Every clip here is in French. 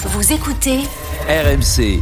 Vous écoutez RMC.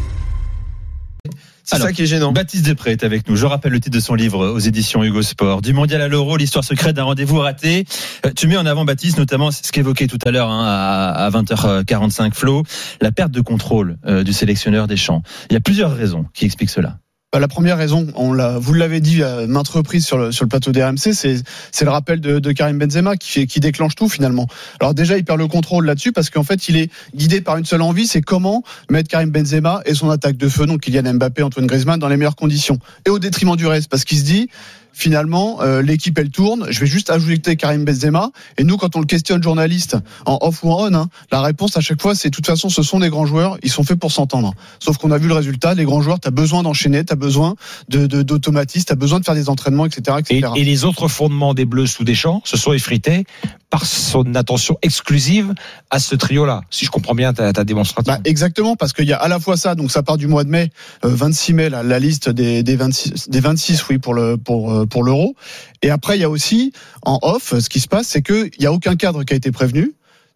C'est ça qui est gênant. Baptiste Després est avec nous. Je rappelle le titre de son livre aux éditions Hugo Sport. Du mondial à l'euro, l'histoire secrète d'un rendez-vous raté. Euh, Tu mets en avant, Baptiste, notamment ce qu'évoquait tout à l'heure hein, à, à 20h45 Flo, la perte de contrôle euh, du sélectionneur des champs. Il y a plusieurs raisons qui expliquent cela. Bah, la première raison, on l'a, vous l'avez dit à maintes reprises sur le, plateau des RMC, c'est, le rappel de, de Karim Benzema qui, qui déclenche tout finalement. Alors déjà, il perd le contrôle là-dessus parce qu'en fait, il est guidé par une seule envie, c'est comment mettre Karim Benzema et son attaque de feu, donc Kylian Mbappé, Antoine Griezmann, dans les meilleures conditions. Et au détriment du reste, parce qu'il se dit, finalement, euh, l'équipe elle tourne. Je vais juste ajouter Karim Benzema. Et nous, quand on le questionne journaliste en off ou en on, hein, la réponse à chaque fois, c'est de toute façon, ce sont des grands joueurs. Ils sont faits pour s'entendre. Sauf qu'on a vu le résultat. Les grands joueurs, t'as besoin d'enchaîner, t'as besoin de, d'automatisme, t'as besoin de faire des entraînements, etc., Et, etc. et les autres fondements des Bleus sous Deschamps se sont effrités par son attention exclusive à ce trio-là. Si je comprends bien ta, ta démonstration. Bah, exactement, parce qu'il y a à la fois ça, donc ça part du mois de mai, euh, 26 mai, la, la liste des, des 26, des 26, oui, pour le pour euh, pour l'euro. Et après, il y a aussi en off, ce qui se passe, c'est que il y a aucun cadre qui a été prévenu.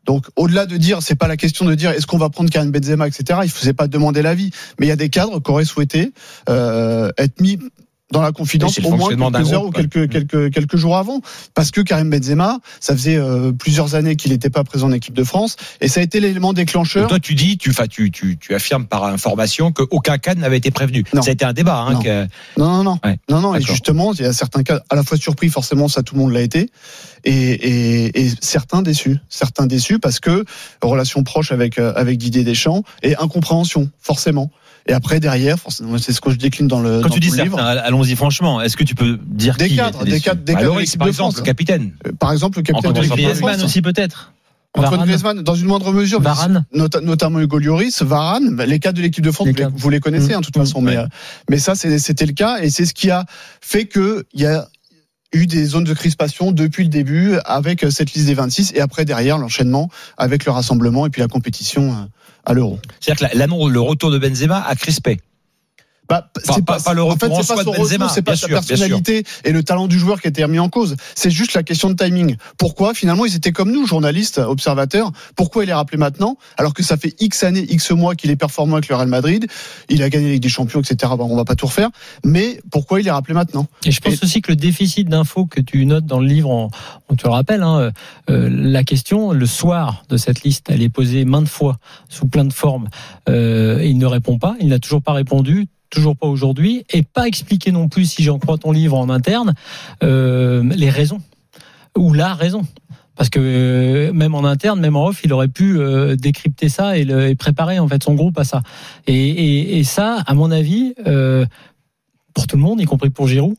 Donc, au-delà de dire, c'est pas la question de dire est-ce qu'on va prendre Karim Benzema, etc. Il ne faisait pas demander l'avis, mais il y a des cadres qui auraient souhaité euh, être mis dans la confidence au moins quelques heures ou groupe, quelques quelques quelques jours avant, parce que Karim Benzema, ça faisait euh, plusieurs années qu'il n'était pas présent en équipe de France, et ça a été l'élément déclencheur. Toi, tu dis, tu, tu, tu, tu affirmes par information qu'aucun cadre n'avait été prévenu. Non. Ça a été un débat. Hein, Non. que- Non, non, non. Ouais, non, non. Et justement, il y a certains cas à la fois surpris, forcément, ça tout le monde l'a été, et, et, et certains déçus. Certains déçus parce que relation proche avec, euh, avec Didier Deschamps et incompréhension, forcément. Et après, derrière, forcément, c'est ce que je décline dans le, Quand dans tu dis livre. allons-y franchement. Est-ce que tu peux dire Des qui cadres, des déçu cadres, des Bah, cadres l'équipe par de exemple, France. le capitaine. Euh, Par exemple, le capitaine de Antoine l'équipe de Griezmann aussi peut-être. Antoine. Griezmann, dans une moindre mesure, mais Varane. nota- notamment Hugo Lloris, Varane, bah, les cadres de l'équipe de France, vous les, cadres. vous les connaissez, Mmh. hein, de toute façon, mais, Ouais. euh, mais ça, c'est- c'était le cas, et c'est ce qui a fait que il y a eu des zones de crispation depuis le début avec euh, cette liste des 26, et après, derrière, l'enchaînement avec le rassemblement et puis la compétition euh, à l'euro. C'est-à-dire que la- le retour de Benzema a crispé. Bah, Pas- pas- pas le en fait, c'est pas son Benzema, retour, c'est pas sa sûr, personnalité et le talent du joueur qui a été remis en cause. C'est juste la question de timing. Pourquoi finalement ils étaient comme nous, journalistes, observateurs? Pourquoi il est rappelé maintenant alors que ça fait X années, X mois qu'il est performant avec le Real Madrid, il a gagné la Ligue des Champions, etc. Bon, on va pas tout refaire, mais pourquoi il est rappelé maintenant? Et je pense aussi que le déficit d'infos que tu notes dans le livre, on, on te le rappelle, hein, euh, la question, le soir de cette liste, elle est posée maintes fois, sous plein de formes. Euh, et il ne répond pas, il n'a toujours pas répondu, toujours pas aujourd'hui, et pas expliqué non plus, si j'en crois ton livre en interne, euh, les raisons, ou la raison. Parce que euh, même en interne, même en off, il aurait pu euh, décrypter ça et, le, préparer en fait son groupe à ça. Et, ça, à mon avis, pour tout le monde, y compris pour Giroud.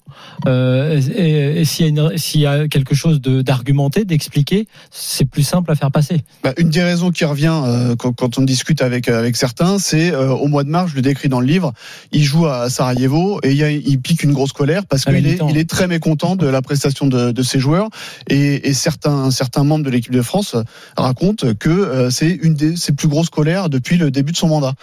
Euh, et et s'il y, a y quelque chose de- d'argumenté, d'expliqué, c'est plus simple à faire passer. Bah, une des raisons qui revient euh, quand, quand on discute avec avec certains, c'est euh, au mois de mars, je le décris dans le livre, il joue à Sarajevo et il, y a- il pique une grosse colère parce la qu'il est, il est très mécontent de la prestation de, de ses joueurs et, et certains certains membres de l'équipe de France racontent que euh, c'est une des ses plus grosses colères depuis le début de son mandat.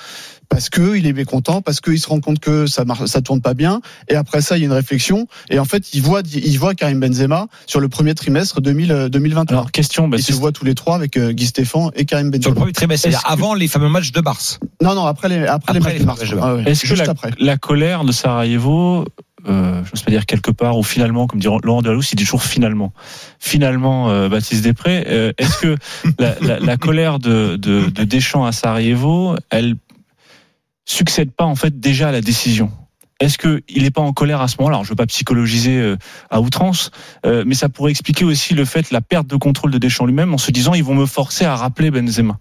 Parce que il est mécontent, parce qu'il se rend compte que ça marche, ça tourne pas bien, et après ça il y a une réflexion, et en fait il voit il voit Karim Benzema sur le premier trimestre 2000, euh, 2021. Alors, question, bah, Ils se voient tous les trois avec euh, Guy Stéphane et Karim Sur le Benzema. premier trimestre, que- avant les fameux matchs de Mars. Non, non, après les, après, les matchs les de mars. Ah ouais, Est-ce que la, après. la colère de Sarajevo, euh, je n'ose pas dire quelque part, ou finalement, comme dit Laurent Delahousse, il dit toujours finalement. Finalement, euh, Baptiste Després, euh, est-ce que la, la- la colère de, de, de Deschamps à Sarajevo, elle succède pas en fait déjà à la décision est-ce qu'il n'est pas en colère à ce moment-là? Je ne veux pas psychologiser euh, à outrance, euh, mais ça pourrait expliquer aussi le fait, la perte de contrôle de Deschamps lui-même, en se disant ils vont me forcer à rappeler Benzema.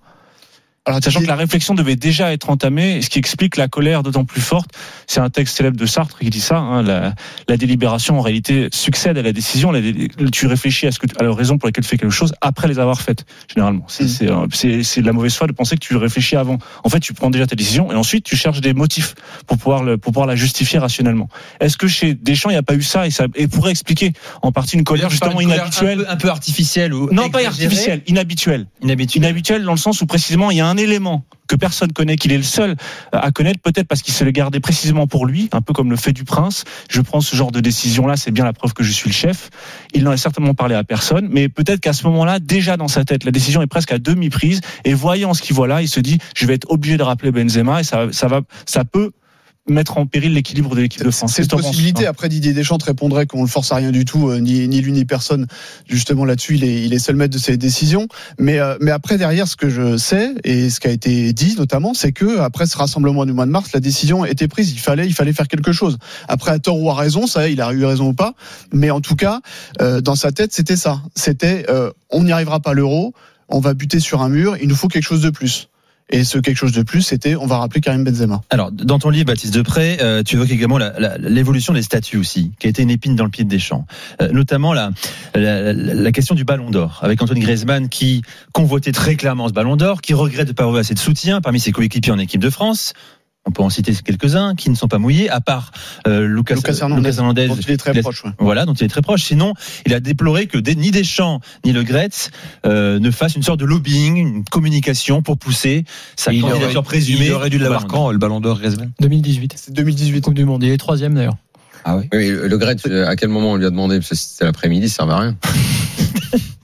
Alors, Sachant que la réflexion devait déjà être entamée, ce qui explique la colère d'autant plus forte. C'est un texte célèbre de Sartre qui dit ça. hein, la, la délibération, en réalité, succède à la décision. La dé- tu réfléchis à, ce que, à la raison pour laquelle tu fais quelque chose après les avoir faites, généralement. C'est Mm. euh, c'est- de la mauvaise foi de penser que tu réfléchis avant. En fait, tu prends déjà ta décision et ensuite tu cherches des motifs pour pouvoir, le, pour pouvoir la justifier rationnellement. Est-ce que chez Deschamps, il n'y a pas eu ça et ça et pourrait expliquer en partie une colère justement colère inhabituelle un peu, un peu artificielle ou Non, pas artificielle, inhabituelle Inhabituelle. inhabituel dans le sens où précisément il y a un élément que personne connaît, qu'il est le seul à connaître, peut-être parce qu'il se le gardait précisément pour lui, un peu comme le fait du prince. Je prends ce genre de décision-là, c'est bien la preuve que je suis le chef. Il n'en a certainement parlé à personne, mais peut-être qu'à ce moment-là, déjà dans sa tête, la décision est presque à demi prise. Et voyant ce qu'il voit là, il se dit, je vais être obligé de rappeler Benzema et ça, ça va, ça peut mettre en péril l'équilibre de l'équipe de France. C'est une possibilité. Après, Didier Deschamps te répondrait qu'on le force à rien du tout, euh, ni, ni lui ni personne. Justement, là-dessus, il est, il est seul maître de ses décisions. Mais, euh, mais après, derrière, ce que je sais et ce qui a été dit notamment, c'est que après ce rassemblement du mois de mars, la décision était prise. Il fallait, il fallait faire quelque chose. Après, à tort ou à raison, ça, il a eu raison ou pas. Mais en tout cas, euh, dans sa tête, c'était ça. C'était, euh, on n'y arrivera pas l'euro. On va buter sur un mur. Il nous faut quelque chose de plus. Et ce quelque chose de plus, c'était, on va rappeler Karim Benzema. Alors, dans ton livre, Baptiste Depré, euh, tu évoques également l'évolution des statuts aussi, qui a été une épine dans le pied de Deschamps. Euh, notamment la, la- la question du Ballon d'Or, avec Antoine Griezmann qui convoitait très clairement ce Ballon d'Or, qui regrette de ne pas avoir assez de soutien parmi ses coéquipiers en équipe de France. On peut en citer quelques-uns qui ne sont pas mouillés, à part euh, Lucas, Lucas Hernandez, Hernandez, dont il est très il a- proche. ouais. voilà, dont il est très proche. Sinon, il a déploré que des- ni Deschamps ni Le Gretz euh, ne fassent une sorte de lobbying, une communication pour pousser sa Il aurait- candidature présumée. Il aurait dû l'avoir quand, le ballon d'or Griezmann 2018. C'est 2018. Coupe du Monde. Il est troisième d'ailleurs. Ah oui. Oui, le Gret, à quel moment on lui a demandé? Parce que c'était l'après-midi, ça servait à rien.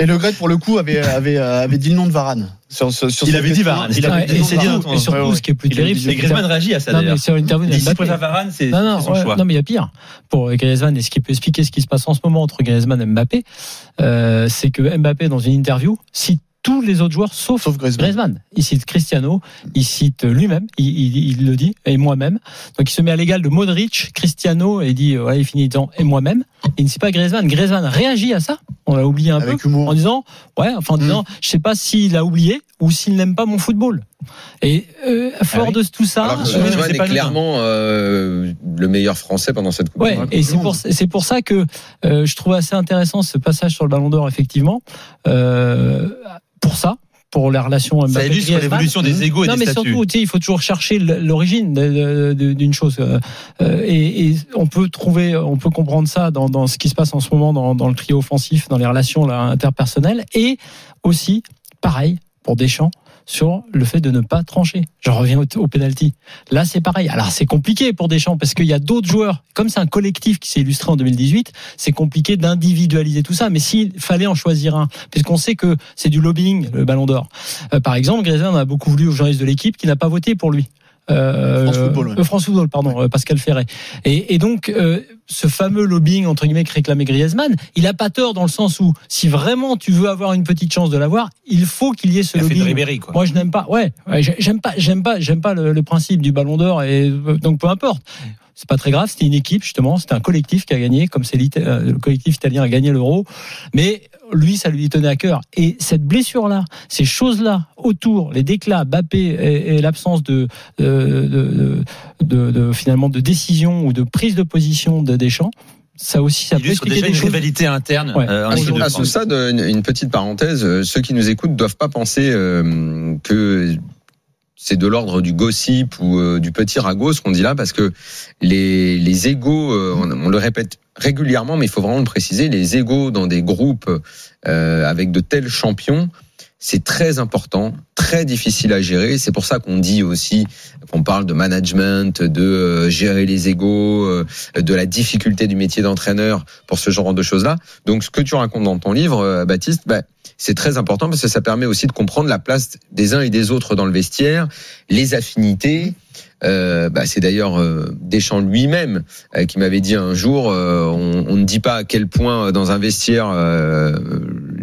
Et Le Gret, pour le coup, avait, avait, euh, avait dit le nom de Varane. Sur, sur, sur Il avait dit Varane. Il avait Ouais, dit Varane. Et surtout, Ouais, ouais. ce qui est plus terrible, c'est que Griezmann réagit à ça Non, mais sur l'interview Il dit préfère Varane, c'est Non, non, c'est son ouais, choix. non, mais il y a pire. Pour Griezmann, et ce qui peut expliquer ce qui se passe en ce moment entre Griezmann et Mbappé, euh, c'est que Mbappé, dans une interview, cite tous les autres joueurs sauf, Sauf Griezmann. Griezmann. Il cite Cristiano, il cite lui-même, il, il- il le dit, et moi-même. Donc il se met à l'égal de Modric, Cristiano, et il dit, voilà, il finit en disant, et moi-même. Il ne cite pas Griezmann. Griezmann réagit à ça, on l'a oublié un peu, humour. en disant, ouais, enfin en disant, je sais pas s'il a oublié ou s'il n'aime pas mon football. Et euh, fort oui. de tout ça, Alors euh, est pas le clairement euh, le meilleur Français pendant cette Coupe. Ouais, du Monde. et c'est pour c'est pour ça que euh, je trouve assez intéressant ce passage sur le Ballon d'Or effectivement. Euh, pour ça, pour la relation Ça illustre l'évolution des égaux et Non des mais statuts. surtout, tu sais, il faut toujours chercher l'origine d'une chose. euh, euh, et, et on peut trouver, on peut comprendre ça dans, dans ce qui se passe en ce moment dans, dans le trio offensif, dans les relations là, interpersonnelles, et aussi, pareil, pour Deschamps, sur le fait de ne pas trancher. Je reviens au, au penalty. Là, c'est pareil. Alors, c'est compliqué pour Deschamps parce qu'il y a d'autres joueurs. Comme c'est un collectif qui s'est illustré en 2018, c'est compliqué d'individualiser tout ça. Mais s'il fallait en choisir un, puisqu'on sait que c'est du lobbying, le Ballon d'Or. Euh, par exemple, Griezmann a beaucoup voulu aux journalistes de l'équipe qui n'a pas voté pour lui. Euh, France Football, ouais. euh, France Football, pardon, euh, Pascal Ferret. Et, et donc, ce fameux lobbying entre guillemets que réclamait Griezmann, il a pas tort dans le sens où, si vraiment tu veux avoir une petite chance de l'avoir, il faut qu'il y ait ce Il a fait de lobbying. Ribéry, quoi. Moi, je n'aime pas. Ouais, ouais, j'ai- j'aime pas, j'aime pas, j'aime pas le, le principe du Ballon d'Or et donc peu importe. C'est pas très grave. C'était une équipe justement. C'était un collectif qui a gagné, comme c'est euh, le collectif italien a gagné l'Euro. Mais lui, ça lui tenait à cœur. Et cette blessure-là, ces choses-là autour, les déclats, Bappé et, et l'absence de de, de, de- de- finalement de décision ou de prise de position de Deschamps, ça aussi, ça Il peut expliquer déjà des une choses. rivalité interne. Ouais. euh, en À à ce stade, une, une petite parenthèse, euh, ceux qui nous écoutent ne doivent pas penser euh, que c'est de l'ordre du gossip ou euh, du petit ragot ce qu'on dit là, parce que les, les égaux, euh, on, le répète régulièrement, mais il faut vraiment le préciser, les égaux dans des groupes euh, avec de tels champions, c'est très important, très difficile à gérer. C'est pour ça qu'on dit aussi qu'on parle de management, de euh, gérer les égaux, euh, de la difficulté du métier d'entraîneur pour ce genre de choses-là. Donc, ce que tu racontes dans ton livre, euh, Baptiste, bah, c'est très important parce que ça permet aussi de comprendre la place des uns et des autres dans le vestiaire, les affinités. Euh, bah, c'est d'ailleurs euh, Deschamps lui-même qui m'avait dit un jour on, ne dit pas à quel point dans un vestiaire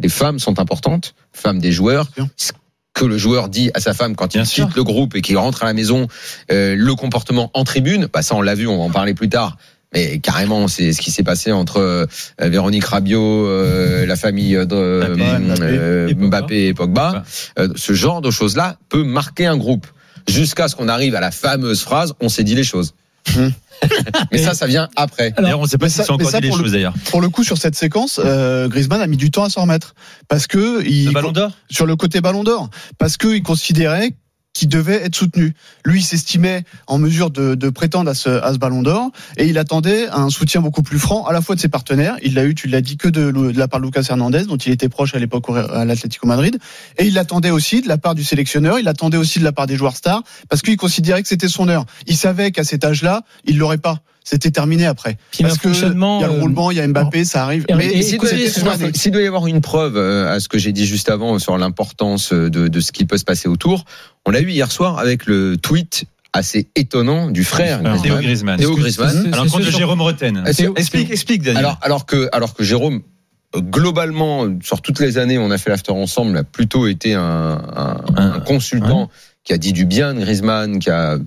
les femmes sont importantes, femmes des joueurs. Ce que le joueur dit à sa femme quand il Bien sûr. quitte le groupe et qu'il rentre à la maison, euh, le comportement en tribune, bah ça on l'a vu, on va en parler plus tard. Et carrément, c'est ce qui s'est passé entre euh, Véronique Rabiot, euh, la famille de euh, Mbappé, euh, et Pogba. Mbappé et Pogba. Euh, ce genre de choses-là peut marquer un groupe. Jusqu'à ce qu'on arrive à la fameuse phrase, on s'est dit les choses. Mais ça, ça vient après. D'ailleurs, on ne sait pas si ça- c'est encore mais ça, dit les pour le- choses d'ailleurs. Pour le coup, sur cette séquence, euh, Griezmann a mis du temps à s'en remettre parce que il, Le ballon d'or? sur le côté Ballon d'Or, parce qu'il considérait qu'il devait être soutenu. Lui, s'estimait en mesure de, de prétendre à ce, à Ballon d'Or et il attendait un soutien beaucoup plus franc à la fois de ses partenaires. Il l'a eu, tu l'as dit, que de, la part de Lucas Hernandez, dont il était proche à l'époque à l'Atlético Madrid, et il l'attendait aussi de la part du sélectionneur. Il l'attendait aussi de la part des joueurs stars parce qu'il considérait que c'était son heure. Il savait qu'à cet âge-là, il l'aurait pas. C'était terminé après. Puis il y a un Parce que il y a le euh, roulement, il y a Mbappé, ça arrive. et- Mais S'il doit, y avoir une preuve euh, à ce que j'ai dit juste avant sur l'importance de, de ce qui peut se passer autour, on l'a eu hier soir avec le tweet assez étonnant du frère. Théo Griezmann. Théo Griezmann. Ce sur- Jérôme Roten. Est-ce- Explique, explique, Daniel. Alors, alors que, alors que Jérôme, euh, globalement, sur toutes les années, on a fait l'after ensemble, a plutôt été un, un, un consultant qui a dit du bien de Griezmann, qui a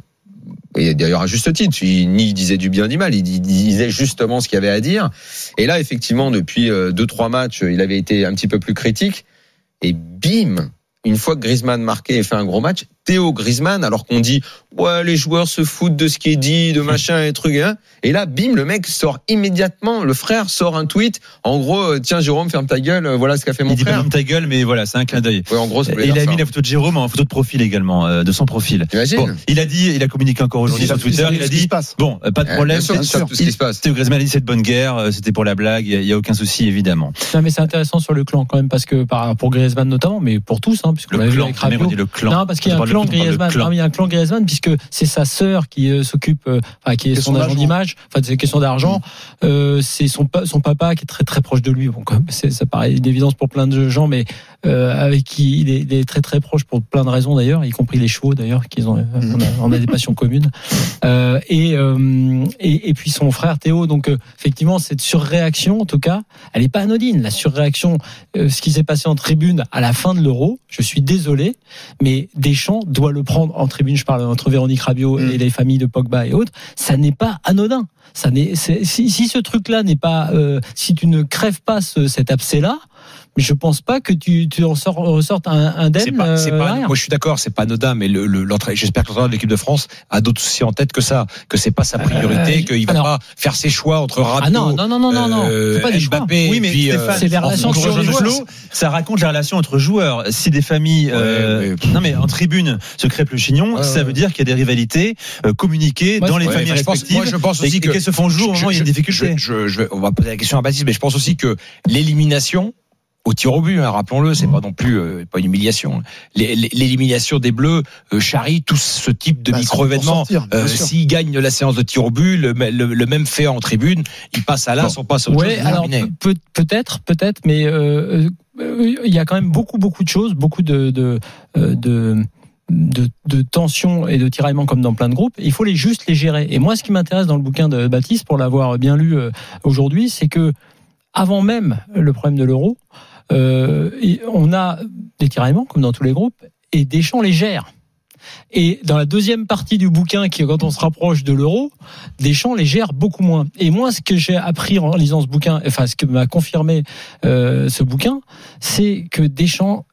et d'ailleurs à juste titre, il ni disait du bien ni mal, il disait justement ce qu'il avait à dire. Et là, effectivement, depuis euh, deux trois matchs, il avait été un petit peu plus critique. Et bim, une fois que Griezmann marqué et fait un gros match, Théo Griezmann, alors qu'on dit ouais les joueurs se foutent de ce qui est dit, de machin et trucs, hein. et là bim le mec sort immédiatement, le frère sort un tweet, en gros euh, tiens Jérôme ferme ta gueule, euh, voilà ce qu'a fait mon il dit pas frère. ferme ta gueule, mais voilà, c'est un clin d'œil. Ouais, en gros, Et il a ça. mis la photo de Jérôme en photo de profil également, euh, de son profil. Bon, il a dit, il a communiqué encore aujourd'hui sur Twitter, il a dit bon, euh, pas de problème, bien sûr, sûr, tout ce qui se passe. Théo Griezmann a dit c'est de bonne guerre, euh, c'était pour la blague, il y a aucun souci évidemment. Non, mais c'est intéressant sur le clan quand même parce que par, pour Griezmann notamment, mais pour tous, hein, puisqu'on Le l'a vu clan, avec Rabiot. dit le clan. Non, parce qu'il y a un clan Griezmann. clan. Mais il y a un clan Griezmann puisque c'est sa sœur qui euh, s'occupe, euh, enfin qui est son, son agent d'image. Enfin, c'est question d'argent. Euh, c'est son pa- son papa qui est très très proche de lui. Bon, comme ça paraît une évidence pour plein de gens, mais avec qui il est, il est très très proche pour plein de raisons d'ailleurs, y compris les chevaux d'ailleurs, qu'ils ont. On a, on a des passions communes. Et, et et puis son frère Théo. Donc effectivement, cette surréaction, en tout cas, elle est pas anodine. La surréaction, ce qui s'est passé en tribune à la fin de l'Euro. Je suis désolé, mais Deschamps doit le prendre en tribune. Je parle entre Véronique Rabiot Mm. et les familles de Pogba et autres. Ça n'est pas anodin. Ça n'est, si, si ce truc-là n'est pas, euh, si tu ne crèves pas ce- cet abcès-là, je pense pas que tu, tu en sors, ressortes C'est pas, euh, pas- moi je suis d'accord, c'est pas anodin, mais le, le- j'espère que l'entraîneur de l'équipe de France a d'autres soucis en tête que ça, que c'est pas sa priorité, Euh, qu'il va alors- pas faire ses choix entre Rabiot, Ah non, non, non, non, non, non. euh, pas des choix. Mbappé, Oui, mais puis, euh, c'est les relations des les joueurs. ça raconte les relations entre joueurs. Si des familles, euh, Ouais, mais- non mais en tribune se crêpent le chignon, Ouais, ça veut dire qu'il y a des rivalités euh, communiquées Moi, dans les Ouais, familles enfin, je pense- respectives. moi, je pense et- aussi que- qu'elles se font jour au moment où il y a une difficulté. Je, je- je- on va poser la question à Baptiste, mais je pense aussi que l'élimination au tir au but, hein, rappelons-le, c'est pas non plus euh, pas une humiliation. L'élimination des Bleus euh, charrie tout ce type de Bah, micro-événements. Euh, sûr. S'ils gagnent la séance de tir au but, le, le- le même fait en tribune, ils passent à l'as, on passe autre Ouais, alors peut-être, peut-être, mais euh, euh, il y a quand même beaucoup, beaucoup de choses, beaucoup de de euh, de, de, de tensions et de tiraillements comme dans plein de groupes. Il faut les juste les gérer. Et moi, ce qui m'intéresse dans le bouquin de Baptiste, pour l'avoir bien lu aujourd'hui, c'est que avant même le problème de l'euro, euh, et on a des tiraillements comme dans tous les groupes et Deschamps les gère. Et dans la deuxième partie du bouquin, qui est quand on se rapproche de l'euro, Deschamps les gère beaucoup moins. Et moi, ce que j'ai appris en lisant ce bouquin, enfin ce que m'a confirmé euh, ce bouquin, c'est que Deschamps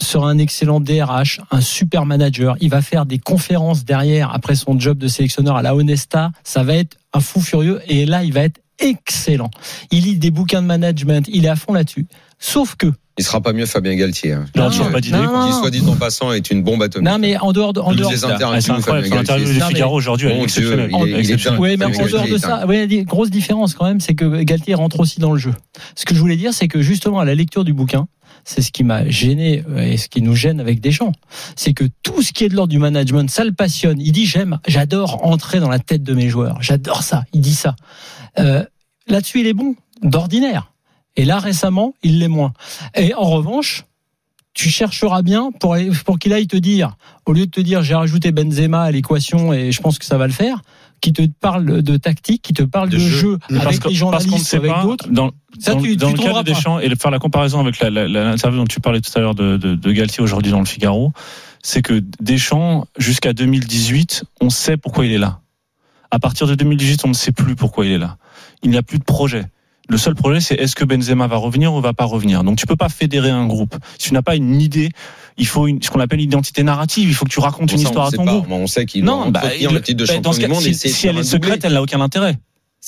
sera un excellent DRH, un super manager. Il va faire des conférences derrière après son job de sélectionneur à la Honesta. Ça va être un fou furieux. Et là, il va être excellent. Il lit des bouquins de management. Il est à fond là-dessus. Sauf que Il sera pas mieux Fabien Galtier. hein. Non, pas d'idée, qui, soit dit en passant, est une bombe atomique. non, mais en dehors de, en Il dehors les interviews, Ah, Fabien Galtier. du Figaro aujourd'hui, il est- il est. Oui, mais en dehors de ça, grosses différences quand même, c'est que Galtier rentre aussi dans le jeu. Ce que je voulais dire, c'est que justement à la lecture du bouquin, c'est ce qui m'a gêné euh, et ce qui nous gêne avec Deschamps, c'est que tout ce qui est de l'ordre du management, ça le passionne. Il dit j'aime, j'adore entrer dans la tête de mes joueurs, j'adore ça. Il dit ça. Euh, Là-dessus, il est bon, d'ordinaire. Et là, récemment, il l'est moins. Et en revanche, tu chercheras bien pour, pour qu'il aille te dire, au lieu de te dire j'ai rajouté Benzema à l'équation et je pense que ça va le faire, qui te parle de tactique, qui te parle de, De jeu, jeu. avec que- les journalistes avec d'autres. dans, Ça, dans, tu- dans tu le cas trouveras de Deschamps, et faire la comparaison avec l'interview dont tu parlais tout à l'heure de, de, de Galtier aujourd'hui dans le Figaro, c'est que Deschamps, jusqu'à 2018, on sait pourquoi il est là. À partir de 2018, on ne sait plus pourquoi il est là. Il n'y a plus de projet. Le seul projet, c'est est-ce que Benzema va revenir ou va pas revenir? Donc tu peux pas fédérer un groupe. Si tu n'as pas une idée, il faut une, ce qu'on appelle une identité narrative. Il faut que tu racontes une ça, histoire à ton groupe. On sait qu'il Non, bah, il- le titre de bah, champion du monde. si, si elle est secrète, elle n'a aucun intérêt.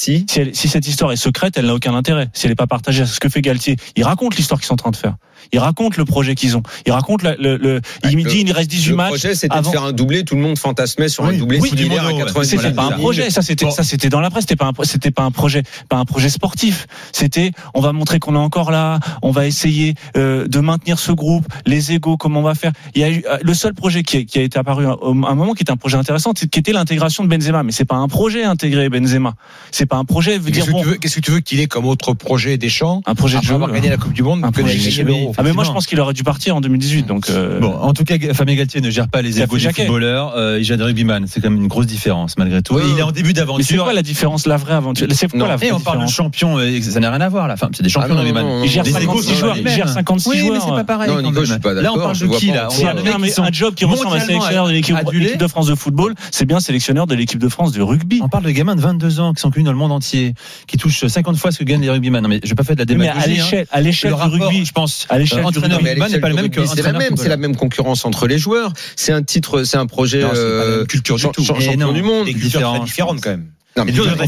Si. Si, elle- si cette histoire est secrète, elle n'a aucun intérêt. Si elle n'est pas partagée, c'est ce que fait Galtier. Il raconte l'histoire qu'ils sont en train de faire. Il raconte le projet qu'ils ont. Il raconte le. le, le- il me le- dit il reste 18 Le matchs. projet, c'était de avant- faire un doublé. Tout le monde fantasmait sur un doublé oui, similaire à du mono, ouais. 90 C'était pas un projet, ça c'était Bon. ça c'était dans la presse, c'était pas un c'était pas un projet, pas un projet sportif. C'était on va montrer qu'on est encore là, on va essayer euh, de maintenir ce groupe, les égaux, comment on va faire. Il y a eu euh, le seul projet qui, a- qui a été apparu à un moment qui était un projet intéressant, qui était l'intégration de Benzema, mais c'est pas un projet intégré Benzema. C'est pas un projet veut dire Qu'est-ce que bon tu veux- qu'est-ce que tu veux qu'il ait comme autre projet Deschamps un projet de jeu. avoir gagné la Coupe du Monde Un projet de jeu. Ah mais moi je pense qu'il aurait dû partir en 2018 donc euh, Bon, en tout cas, Fabien Galtier ne gère pas les Il a égos des footballeurs. Euh, il gère des rugbyman. C'est quand même une grosse différence malgré tout. Ouais, il est en début mais c'est d'aventure. quoi la différence la vraie aventure? C'est quoi Non. la vraie Et on parle de champion, euh, ça n'a rien à voir là. Enfin, c'est des champions Ah rugbyman. Il gère Les égos 56 sont joueurs, il gère 56 Oui, mais joueurs. c'est pas pareil. Non, quand Nico, même. je suis pas Là, on d'accord, parle de qui là? C'est On parle de un, job qui ressemble à sélectionneur de l'équipe de France de football, c'est bien sélectionneur de l'équipe de France de rugby. On parle de gamins de 22 ans qui sont connus dans le monde entier, qui touchent 50 fois ce que gagnent les rugbyman. Non, mais je vais pas faire de la Mais à démagogie. hein. l'échelle, à l'échelle Le du rugby, je pense, à l'échelle euh, du entraîneur rugby. Mais à rugbyman n'est pas le même que rugby, C'est la même, c'est la même concurrence entre les joueurs. C'est un titre, c'est un projet Non, euh, culture du tout. champion non. du monde. C'est cultures différent. très différentes quand même. Non, mais Mais la,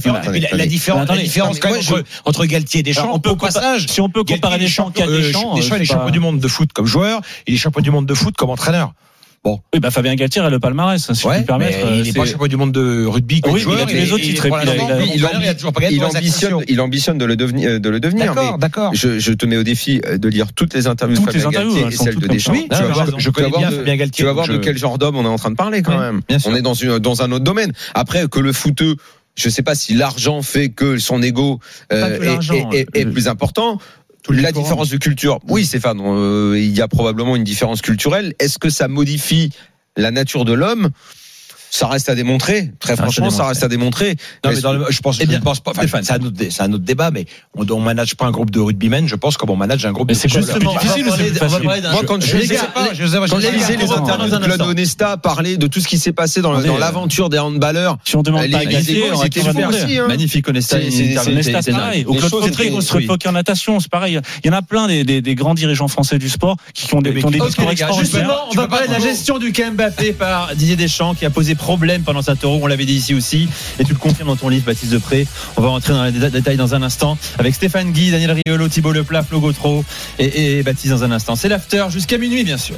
différence, la mais quand même je- entre, entre Galtier et Deschamps, Alors, on peut au passage, si on peut comparer Deschamps qu'à euh, Deschamps, Deschamps, euh, il est c'est champion du monde de foot comme joueur, il est champion du monde de foot comme entraîneur. Oui, bah Fabien Galtier a le palmarès, si je Ouais, puis me permettre. mais il euh, n'est pas c'est- champion du monde de rugby Oui, joueur. il a tous les autres titres, il pas ambitionne, il ambitionne de le devenir, de le devenir. D'accord, d'accord. Je, je te mets au défi de lire toutes les interviews Toutes de les Fabien interviews, Galtier et celles de Deschamps. Tu vas mais voir, je- je connais bien de- Fabien Galtier, tu vas voir de je- quel genre d'homme on est en train de parler quand même. bien sûr. On est dans une dans un autre domaine. Après que le footeux je sais pas si l'argent fait que son ego euh, Pas que est- l'argent. est, est- est plus important. La différence de culture, oui, Stéphane, euh, il y a probablement une différence culturelle. Est-ce que ça modifie la nature de l'homme Ça reste à démontrer. Très Ça reste à franchement, ça démontrer. reste à démontrer. Non, mais dans le- je pense, Eh bien, je pense pas. enfin, Stéphane. c'est un autre, c'est un autre débat, mais on, on manage pas un groupe de rugbymen, je pense, comme on manage un groupe Mais de c'est justement- Plus difficile Moi, quand je, lisais- les interviews de Claude. Onesta parler de tout ce qui s'est passé dans, euh, l'aventure des handballeurs, Si on demande pas égos, on faire. aussi, hein. Magnifique Onesta. C'est- était- pareil. Les Claude étaient- on se en natation, c'est pareil. Il y en a plein des, grands dirigeants français du sport qui ont des, discours extraordinaires. justement, on va parler de la gestion du Mbappé par Didier Deschamps qui a posé problème pendant sa euro. On l'avait dit ici aussi. Et tu le confirmes dans ton livre, Baptiste Depré. On va rentrer dans les dé- détails dans un instant avec Stéphane Guy, Daniel Riolo, Thibault Leplat, Flo Gautreau et Baptiste dans un instant. C'est l'after jusqu'à minuit, bien sûr.